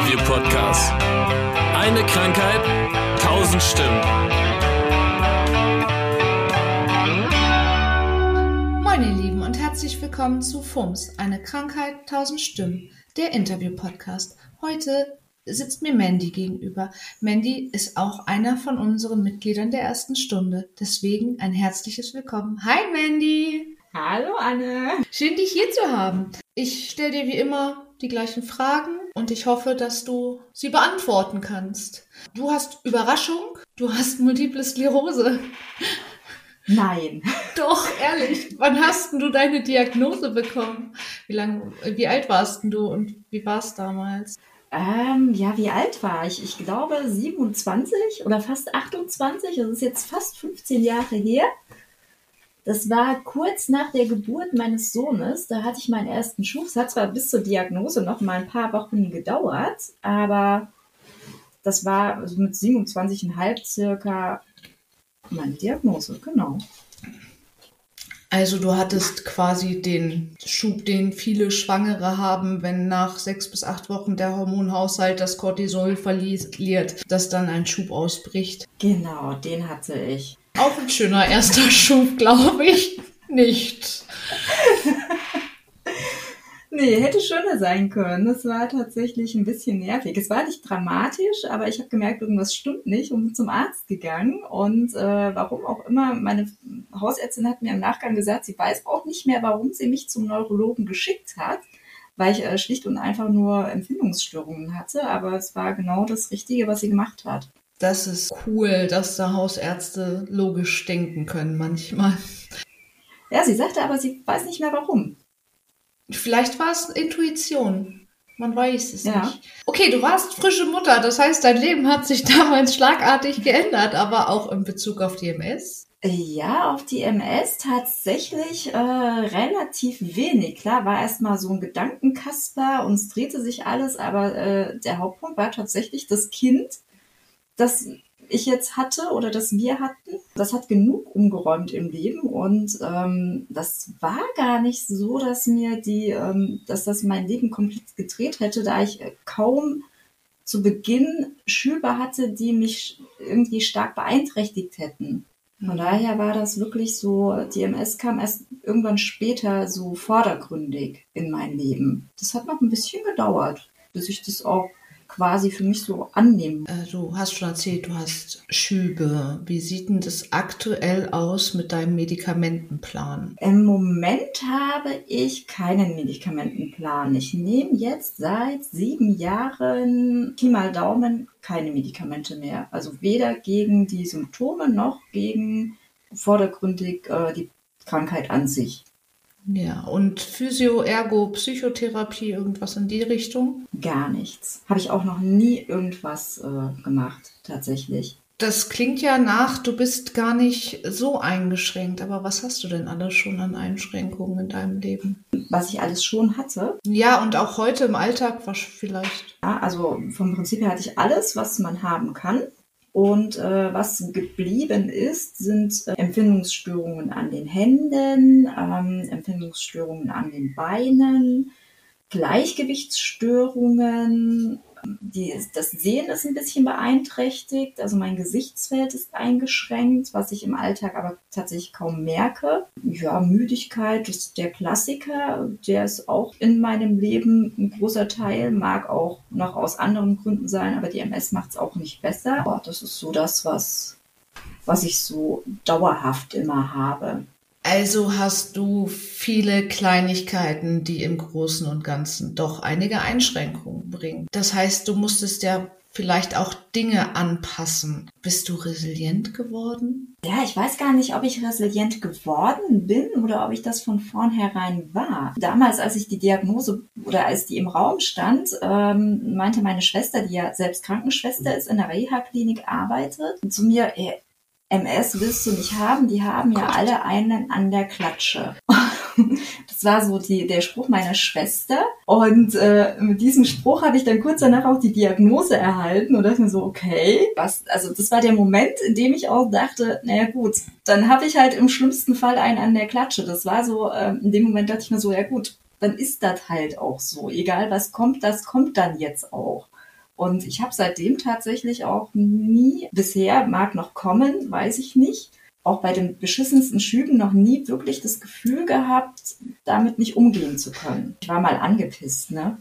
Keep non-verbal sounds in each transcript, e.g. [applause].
Interview-Podcast. Eine Krankheit, tausend Stimmen. Moin ihr Lieben und herzlich willkommen zu FUMS, eine Krankheit, tausend Stimmen, der Interview-Podcast. Heute sitzt mir Mandy gegenüber. Mandy ist auch einer von unseren Mitgliedern der ersten Stunde. Deswegen ein herzliches Willkommen. Hi Mandy! Hallo Anne! Schön dich hier zu haben. Ich stelle dir wie immer die gleichen Fragen und ich hoffe, dass du sie beantworten kannst. Du hast Überraschung, du hast multiple Sklerose. Nein. [laughs] Doch, ehrlich. Wann hast du deine Diagnose bekommen? Wie lang, wie alt warst du und wie war es damals? Ähm, ja, wie alt war ich? Ich glaube 27 oder fast 28. Das ist jetzt fast 15 Jahre her. Das war kurz nach der Geburt meines Sohnes. Da hatte ich meinen ersten Schub. Es hat zwar bis zur Diagnose noch mal ein paar Wochen gedauert, aber das war also mit 27,5 circa meine Diagnose, genau. Also du hattest quasi den Schub, den viele Schwangere haben, wenn nach sechs bis acht Wochen der Hormonhaushalt das Cortisol verliert, dass dann ein Schub ausbricht. Genau, den hatte ich. Auch ein schöner erster [laughs] Schub, glaube ich. Nicht. Nee, hätte schöner sein können. Das war tatsächlich ein bisschen nervig. Es war nicht dramatisch, aber ich habe gemerkt, irgendwas stimmt nicht und bin zum Arzt gegangen. Und äh, warum auch immer, meine Hausärztin hat mir im Nachgang gesagt, sie weiß auch nicht mehr, warum sie mich zum Neurologen geschickt hat, weil ich äh, schlicht und einfach nur Empfindungsstörungen hatte. Aber es war genau das Richtige, was sie gemacht hat. Das ist cool, dass da Hausärzte logisch denken können manchmal. Ja, sie sagte aber, sie weiß nicht mehr warum. Vielleicht war es Intuition. Man weiß es Ja. nicht. Okay, du warst frische Mutter. Das heißt, dein Leben hat sich [laughs] damals schlagartig geändert, aber auch in Bezug auf die MS. Ja, auf die MS tatsächlich äh, relativ wenig. Klar, war erstmal so ein Gedankenkasper und es drehte sich alles, aber äh, der Hauptpunkt war tatsächlich das Kind, das ich jetzt hatte oder das wir hatten. Das hat genug umgeräumt im Leben und ähm, das war gar nicht so, dass mir die, ähm, dass das mein Leben komplett gedreht hätte, da ich äh, kaum zu Beginn Schüler hatte, die mich irgendwie stark beeinträchtigt hätten. Von daher war das wirklich so, die MS kam erst irgendwann später so vordergründig in mein Leben. Das hat noch ein bisschen gedauert, bis ich das auch quasi für mich so annehmen. Äh, Du hast schon erzählt, du hast Schübe. Wie sieht denn das aktuell aus mit deinem Medikamentenplan? Im Moment habe ich keinen Medikamentenplan. Ich nehme jetzt seit sieben Jahren, Pi mal Daumen, keine Medikamente mehr. Also weder gegen die Symptome noch gegen vordergründig äh, die Krankheit an sich. Ja, und Physio, Ergo, Psychotherapie, irgendwas in die Richtung? Gar nichts. Habe ich auch noch nie irgendwas äh, gemacht, tatsächlich. Das klingt ja nach, du bist gar nicht so eingeschränkt, aber was hast du denn alles schon an Einschränkungen in deinem Leben? Was ich alles schon hatte. Ja, und auch heute im Alltag was vielleicht. Ja, also vom Prinzip her hatte ich alles, was man haben kann. Und äh, was geblieben ist, sind äh, Empfindungsstörungen an den Händen, ähm, Empfindungsstörungen an den Beinen, Gleichgewichtsstörungen. Die, das Sehen ist ein bisschen beeinträchtigt, also mein Gesichtsfeld ist eingeschränkt, was ich im Alltag aber tatsächlich kaum merke. Ja, Müdigkeit ist der Klassiker, der ist auch in meinem Leben ein großer Teil, mag auch noch aus anderen Gründen sein, aber die MS macht es auch nicht besser. Boah, das ist so das, was, was ich so dauerhaft immer habe. Also hast du viele Kleinigkeiten, die im Großen und Ganzen doch einige Einschränkungen bringen. Das heißt, du musstest ja vielleicht auch Dinge anpassen. Bist du resilient geworden? Ja, ich weiß gar nicht, ob ich resilient geworden bin oder ob ich das von vornherein war. Damals, als ich die Diagnose oder als die im Raum stand, ähm, meinte meine Schwester, die ja selbst Krankenschwester ist, in der Reha-Klinik arbeitet, zu mir, "Ey, MS willst du nicht haben, die haben ja alle einen an der Klatsche. [laughs] Das war so die, der Spruch meiner Schwester. Und äh, mit diesem Spruch habe ich dann kurz danach auch die Diagnose erhalten und dachte mir so, okay, was, also das war der Moment, in dem ich auch dachte, naja gut, dann habe ich halt im schlimmsten Fall einen an der Klatsche. Das war so, ähm, in dem Moment dachte ich mir so, ja gut, dann ist das halt auch so. Egal was kommt, das kommt dann jetzt auch. Und ich habe seitdem tatsächlich auch nie, bisher mag noch kommen, weiß ich nicht, auch bei den beschissensten Schüben noch nie wirklich das Gefühl gehabt, damit nicht umgehen zu können. Ich war mal angepisst, ne?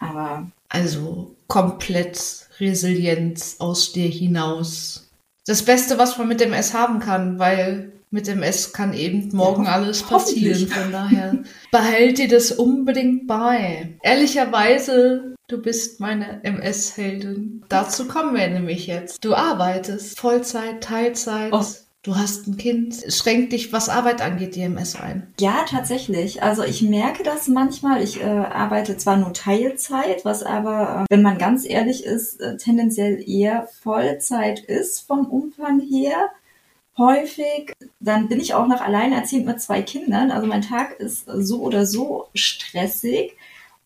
Aber. Also komplett Resilienz aus dir hinaus. Das Beste, was man mit dem S haben kann, weil mit dem S kann eben morgen ja, alles passieren. Von daher [laughs] behält dir das unbedingt bei. Ehrlicherweise, du bist meine MS-Heldin. Dazu kommen wir nämlich jetzt. Du arbeitest Vollzeit, Teilzeit. Oh. Du hast ein Kind. Schränkt dich, was Arbeit angeht, die MS ein? Ja, tatsächlich. Also ich merke das manchmal. Ich äh, arbeite zwar nur Teilzeit, was aber, äh, wenn man ganz ehrlich ist, äh, tendenziell eher Vollzeit ist vom Umfang her häufig. Dann bin ich auch noch alleinerziehend mit zwei Kindern. Also mein Tag ist so oder so stressig.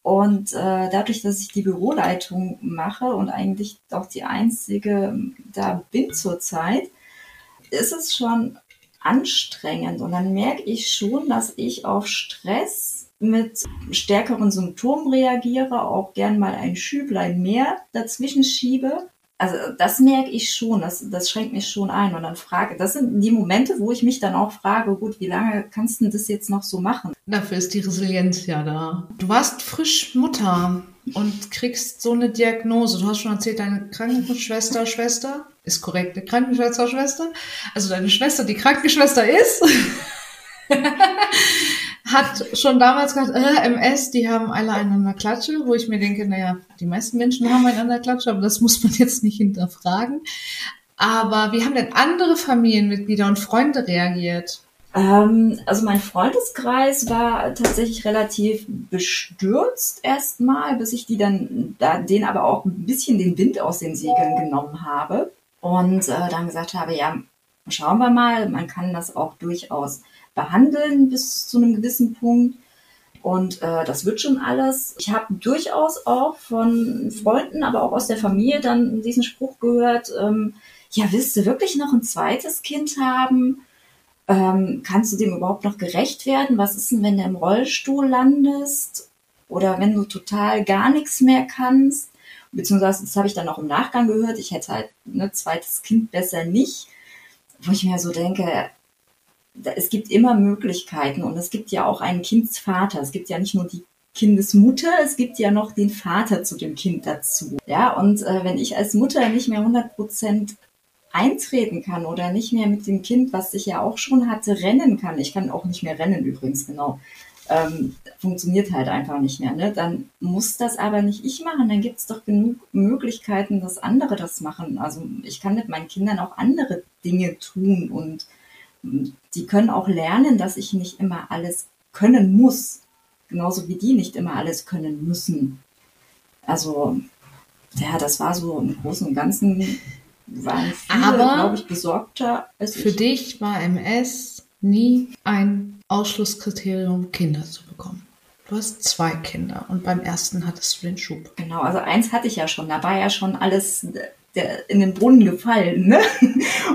Und äh, dadurch, dass ich die Büroleitung mache und eigentlich auch die einzige da bin zurzeit, ist es schon anstrengend. Und dann merke ich schon, dass ich auf Stress mit stärkeren Symptomen reagiere, auch gern mal ein Schüblein mehr dazwischen schiebe also das merke ich schon, das, das schränkt mich schon ein. Und dann frage, das sind die Momente, wo ich mich dann auch frage, gut, wie lange kannst du das jetzt noch so machen? Dafür ist die Resilienz ja da. Du warst frisch Mutter und kriegst so eine Diagnose. Du hast schon erzählt, deine Krankenschwester, Schwester, ist korrekt, eine Krankenschwester, Schwester. Also deine Schwester, die Krankenschwester ist. [laughs] hat schon damals gesagt, äh, MS, die haben alle einander Klatsche, wo ich mir denke, naja, die meisten Menschen haben einander Klatsche, aber das muss man [laughs] jetzt nicht hinterfragen. Aber wie haben denn andere Familienmitglieder und Freunde reagiert? Ähm, also mein Freundeskreis war tatsächlich relativ bestürzt erstmal, bis ich die dann, da, denen aber auch ein bisschen den Wind aus den Segeln genommen habe und äh, dann gesagt habe, ja, schauen wir mal, man kann das auch durchaus behandeln bis zu einem gewissen Punkt. Und äh, das wird schon alles. Ich habe durchaus auch von Freunden, aber auch aus der Familie dann diesen Spruch gehört, ähm, ja, willst du wirklich noch ein zweites Kind haben? Ähm, kannst du dem überhaupt noch gerecht werden? Was ist denn, wenn du im Rollstuhl landest? Oder wenn du total gar nichts mehr kannst? Beziehungsweise, das habe ich dann auch im Nachgang gehört, ich hätte halt ein ne, zweites Kind besser nicht. Wo ich mir so denke, es gibt immer Möglichkeiten und es gibt ja auch einen Kindsvater. Es gibt ja nicht nur die Kindesmutter, es gibt ja noch den Vater zu dem Kind dazu. Ja, und äh, wenn ich als Mutter nicht mehr 100 Prozent eintreten kann oder nicht mehr mit dem Kind, was ich ja auch schon hatte, rennen kann, ich kann auch nicht mehr rennen übrigens, genau, ähm, funktioniert halt einfach nicht mehr, ne? dann muss das aber nicht ich machen, dann gibt es doch genug Möglichkeiten, dass andere das machen. Also ich kann mit meinen Kindern auch andere Dinge tun und die können auch lernen, dass ich nicht immer alles können muss. Genauso wie die nicht immer alles können müssen. Also, ja, das war so im Großen und Ganzen, waren viele, glaube ich, besorgter als Für ich. dich war MS nie ein Ausschlusskriterium, Kinder zu bekommen. Du hast zwei Kinder und beim ersten hattest du den Schub. Genau, also eins hatte ich ja schon. Da war ja schon alles der, in den Brunnen gefallen. Ne?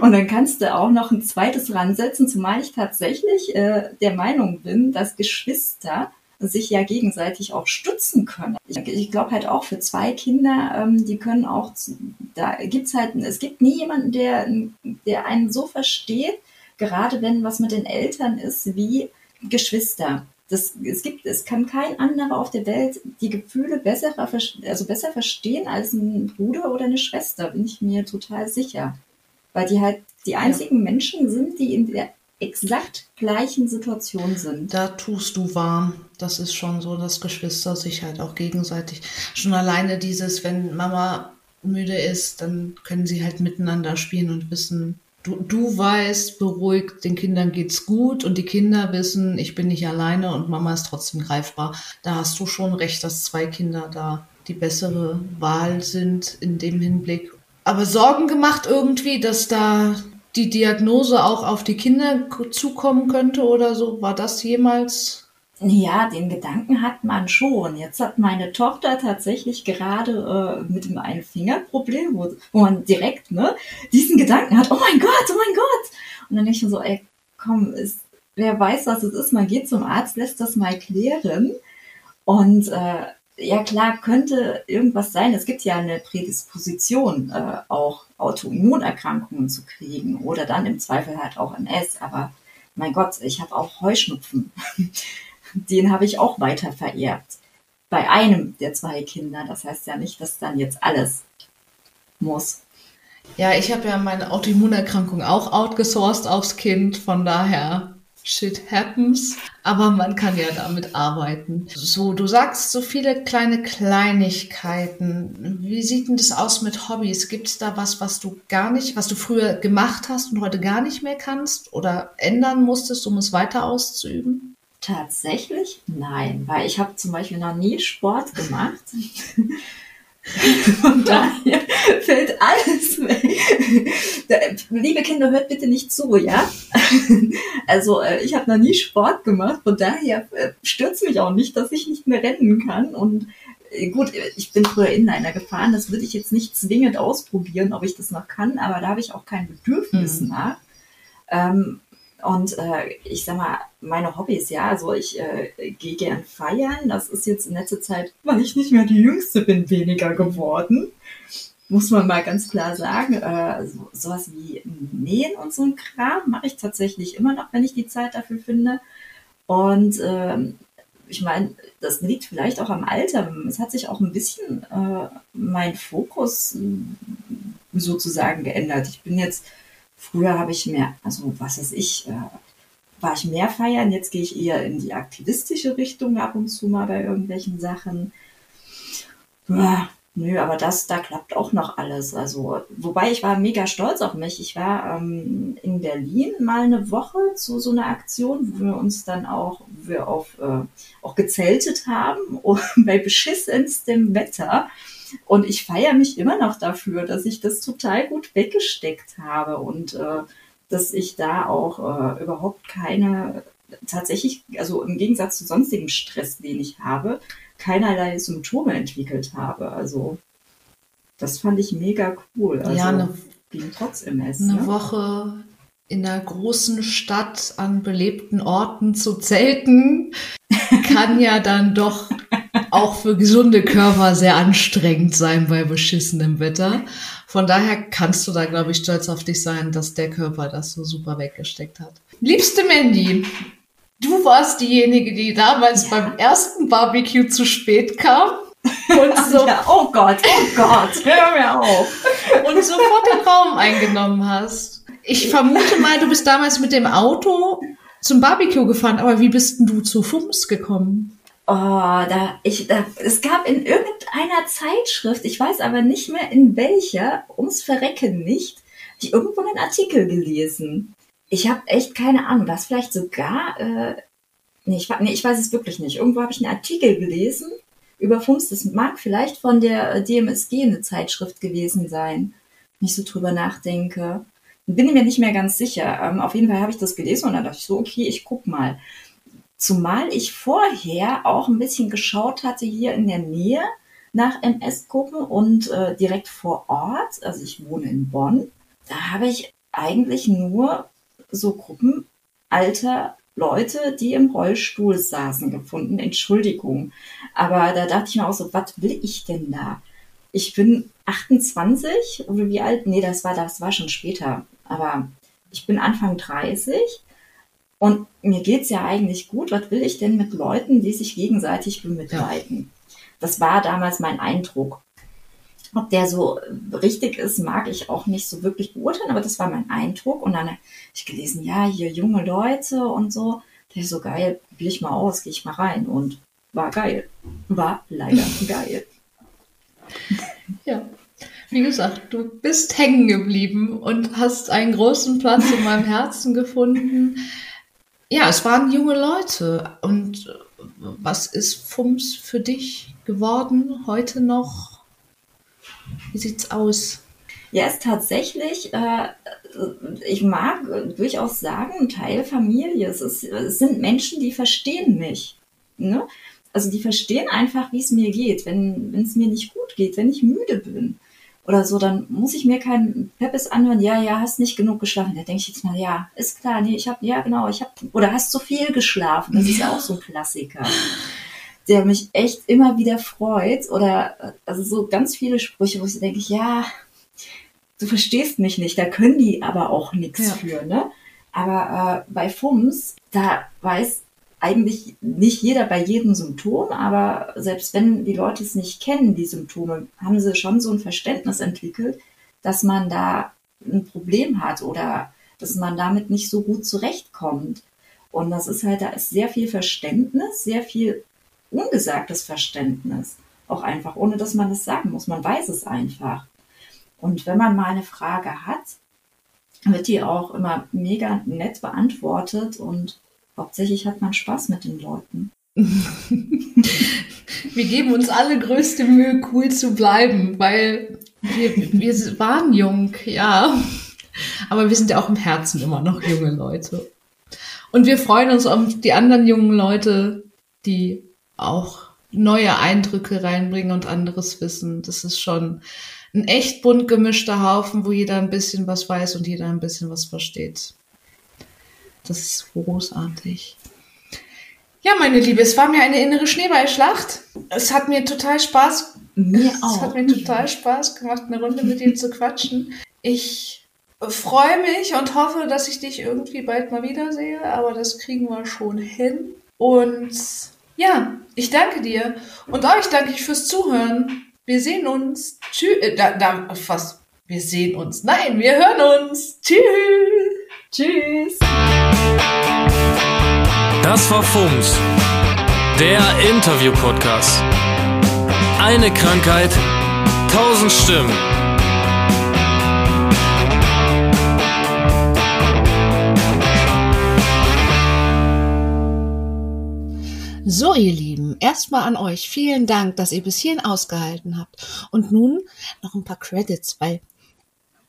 Und dann kannst du auch noch ein zweites ransetzen, zumal ich tatsächlich äh, der Meinung bin, dass Geschwister sich ja gegenseitig auch stützen können. Ich, ich glaube halt auch für zwei Kinder, ähm, die können auch, da gibt's halt, es gibt nie jemanden, der, der einen so versteht, gerade wenn was mit den Eltern ist, wie Geschwister. Das, es gibt, es kann kein anderer auf der Welt die Gefühle besser, also besser verstehen als ein Bruder oder eine Schwester, bin ich mir total sicher. Weil die halt die einzigen ja. Menschen sind, die in der exakt gleichen Situation sind. Da tust du wahr. Das ist schon so, dass Geschwister sich halt auch gegenseitig, schon alleine dieses, wenn Mama müde ist, dann können sie halt miteinander spielen und wissen, du, du weißt, beruhigt, den Kindern geht's gut und die Kinder wissen, ich bin nicht alleine und Mama ist trotzdem greifbar. Da hast du schon recht, dass zwei Kinder da die bessere Wahl sind in dem Hinblick. Aber Sorgen gemacht irgendwie, dass da die Diagnose auch auf die Kinder zukommen könnte oder so? War das jemals ja, den Gedanken hat man schon. Jetzt hat meine Tochter tatsächlich gerade äh, mit dem einen Fingerproblem, wo, wo man direkt ne, diesen Gedanken hat, oh mein Gott, oh mein Gott. Und dann denke ich mir so, ey, komm, ist, wer weiß, was es ist, man geht zum Arzt, lässt das mal klären. Und äh, ja klar, könnte irgendwas sein. Es gibt ja eine Prädisposition, äh, auch Autoimmunerkrankungen zu kriegen oder dann im Zweifel halt auch MS. Aber mein Gott, ich habe auch Heuschnupfen. Den habe ich auch weiter vererbt. Bei einem der zwei Kinder. Das heißt ja nicht, dass dann jetzt alles muss. Ja, ich habe ja meine Autoimmunerkrankung auch outgesourced aufs Kind, von daher shit happens, aber man kann ja damit arbeiten. So, du sagst so viele kleine Kleinigkeiten. Wie sieht denn das aus mit Hobbys? Gibt es da was, was du gar nicht, was du früher gemacht hast und heute gar nicht mehr kannst oder ändern musstest, um es weiter auszuüben? Tatsächlich nein, weil ich habe zum Beispiel noch nie Sport gemacht. [laughs] Von daher fällt alles weg. Liebe Kinder, hört bitte nicht zu, ja? [laughs] Also äh, ich habe noch nie Sport gemacht, von daher äh, stürzt mich auch nicht, dass ich nicht mehr rennen kann. Und äh, gut, ich bin früher Inliner gefahren, das würde ich jetzt nicht zwingend ausprobieren, ob ich das noch kann, aber da habe ich auch kein Bedürfnis mhm. nach. Ähm, und äh, ich sag mal, meine Hobbys, ja, also ich äh, gehe gern feiern. Das ist jetzt in letzter Zeit, weil ich nicht mehr die Jüngste bin, weniger geworden. Muss man mal ganz klar sagen. Äh, so, sowas wie Nähen und so ein Kram mache ich tatsächlich immer noch, wenn ich die Zeit dafür finde. Und ähm, ich meine, das liegt vielleicht auch am Alter. Es hat sich auch ein bisschen äh, mein Fokus sozusagen geändert. Ich bin jetzt Früher habe ich mehr, also was weiß ich, äh, war ich mehr feiern, jetzt gehe ich eher in die aktivistische Richtung ab und zu mal bei irgendwelchen Sachen. Ja, nö, aber das, da klappt auch noch alles. Also, wobei ich war mega stolz auf mich. Ich war ähm, in Berlin mal eine Woche zu so einer Aktion, wo wir uns dann auch, wir auf, äh, auch gezeltet haben [laughs] bei beschissenstem Wetter. Und ich feiere mich immer noch dafür, dass ich das total gut weggesteckt habe und äh, dass ich da auch äh, überhaupt keine, tatsächlich, also im Gegensatz zu sonstigem Stress, den ich habe, keinerlei Symptome entwickelt habe. Also das fand ich mega cool. Also, ja, eine, ging trotz MS. Eine ne? Woche in einer großen Stadt an belebten Orten zu zelten, [laughs] kann ja dann doch auch für gesunde Körper sehr anstrengend sein bei beschissenem Wetter. Von daher kannst du da, glaube ich, stolz auf dich sein, dass der Körper das so super weggesteckt hat. Liebste Mandy, du warst diejenige, die damals ja. beim ersten Barbecue zu spät kam. Und [laughs] so, ja, oh Gott, oh Gott, hör mir auf. Und sofort den Raum eingenommen hast. Ich vermute mal, du bist damals mit dem Auto zum Barbecue gefahren, aber wie bist denn du zu FUMS gekommen? Oh, da, ich, da, es gab in irgendeiner Zeitschrift, ich weiß aber nicht mehr in welcher, ums Verrecken nicht, die irgendwo einen Artikel gelesen. Ich habe echt keine Ahnung, was vielleicht sogar, äh, nee, ich, nee, ich weiß es wirklich nicht. Irgendwo habe ich einen Artikel gelesen über FUMS. Das mag vielleicht von der DMSG eine Zeitschrift gewesen sein, wenn ich so drüber nachdenke. Bin mir nicht mehr ganz sicher. Ähm, auf jeden Fall habe ich das gelesen und dann dachte ich so, okay, ich guck mal. Zumal ich vorher auch ein bisschen geschaut hatte hier in der Nähe nach MS-Gruppen und äh, direkt vor Ort, also ich wohne in Bonn, da habe ich eigentlich nur so Gruppen alter Leute, die im Rollstuhl saßen, gefunden. Entschuldigung. Aber da dachte ich mir auch so, was will ich denn da? Ich bin 28 oder wie alt? Nee, das war, das war schon später. Aber ich bin Anfang 30 und mir geht's ja eigentlich gut. Was will ich denn mit Leuten, die sich gegenseitig bemitleiden? Ja. Das war damals mein Eindruck. Ob der so richtig ist, mag ich auch nicht so wirklich beurteilen, aber das war mein Eindruck. Und dann habe ich gelesen, ja, hier junge Leute und so. Der ist so geil, probiere ich mal aus, gehe ich mal rein. Und war geil. War leider [laughs] geil. Ja. Wie gesagt, du bist hängen geblieben und hast einen großen Platz in meinem Herzen gefunden ja, es waren junge Leute. Und was ist FUMS für dich geworden heute noch? Wie sieht's aus? Ja, es ist tatsächlich, äh, ich mag durchaus sagen, Teil Familie. Es, ist, es sind Menschen, die verstehen mich. Ne? Also die verstehen einfach, wie es mir geht, wenn es mir nicht gut geht, wenn ich müde bin oder so, dann muss ich mir keinen Peppes anhören, ja, ja, hast nicht genug geschlafen. Da denke ich jetzt mal, ja, ist klar, nee, ich habe, ja, genau, ich habe, oder hast zu viel geschlafen. Das ist ja auch so ein Klassiker. [laughs] der mich echt immer wieder freut. Oder also so ganz viele Sprüche, wo ich denke, ja, du verstehst mich nicht, da können die aber auch nichts ja. für, ne? Aber äh, bei FUMS, da weiß eigentlich nicht jeder bei jedem Symptom, aber selbst wenn die Leute es nicht kennen, die Symptome, haben sie schon so ein Verständnis entwickelt, dass man da ein Problem hat oder dass man damit nicht so gut zurechtkommt. Und das ist halt, da ist sehr viel Verständnis, sehr viel ungesagtes Verständnis. Auch einfach, ohne dass man es sagen muss. Man weiß es einfach. Und wenn man mal eine Frage hat, wird die auch immer mega nett beantwortet und hauptsächlich hat man Spaß mit den Leuten. [laughs] wir geben uns alle größte Mühe, cool zu bleiben, weil wir, wir waren jung, ja. Aber wir sind ja auch im Herzen immer noch junge Leute. Und wir freuen uns um die anderen jungen Leute, die auch neue Eindrücke reinbringen und anderes Wissen. Das ist schon ein echt bunt gemischter Haufen, wo jeder ein bisschen was weiß und jeder ein bisschen was versteht. Das ist großartig. Ja, meine Liebe, es war mir eine innere Schneeballschlacht. Es hat mir total Spaß. Mir auch. Es hat mir total Spaß gemacht, eine Runde mit dir zu quatschen. Ich freue mich und hoffe, dass ich dich irgendwie bald mal wiedersehe, aber das kriegen wir schon hin. Und ja, ich danke dir und euch danke ich fürs Zuhören. Wir sehen uns. Tschüss. Äh, da, da, fast. Wir sehen uns. Nein, wir hören uns. Tschüss. Tschüss. Das war Fums, der Interview-Podcast. Eine Krankheit, tausend Stimmen. So, ihr Lieben, erstmal an euch vielen Dank, dass ihr bis hierhin ausgehalten habt. Und nun noch ein paar Credits, weil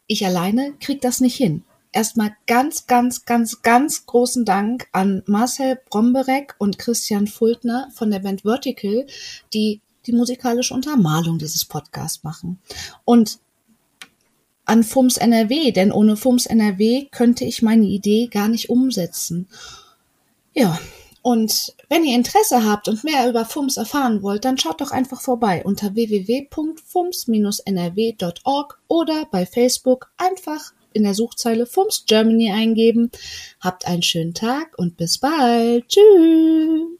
ich alleine krieg das nicht hin. Erstmal ganz, ganz, ganz, ganz großen Dank an Marcel Bromberek und Christian Fultner von der Band Vertical, die die musikalische Untermalung dieses Podcasts machen. Und an FUMS NRW, denn ohne FUMS NRW könnte ich meine Idee gar nicht umsetzen. Ja, und wenn ihr Interesse habt und mehr über FUMS erfahren wollt, dann schaut doch einfach vorbei unter www.fums-nrw.org oder bei Facebook einfach in der Suchzeile FUMS Germany eingeben. Habt einen schönen Tag und bis bald. Tschüss.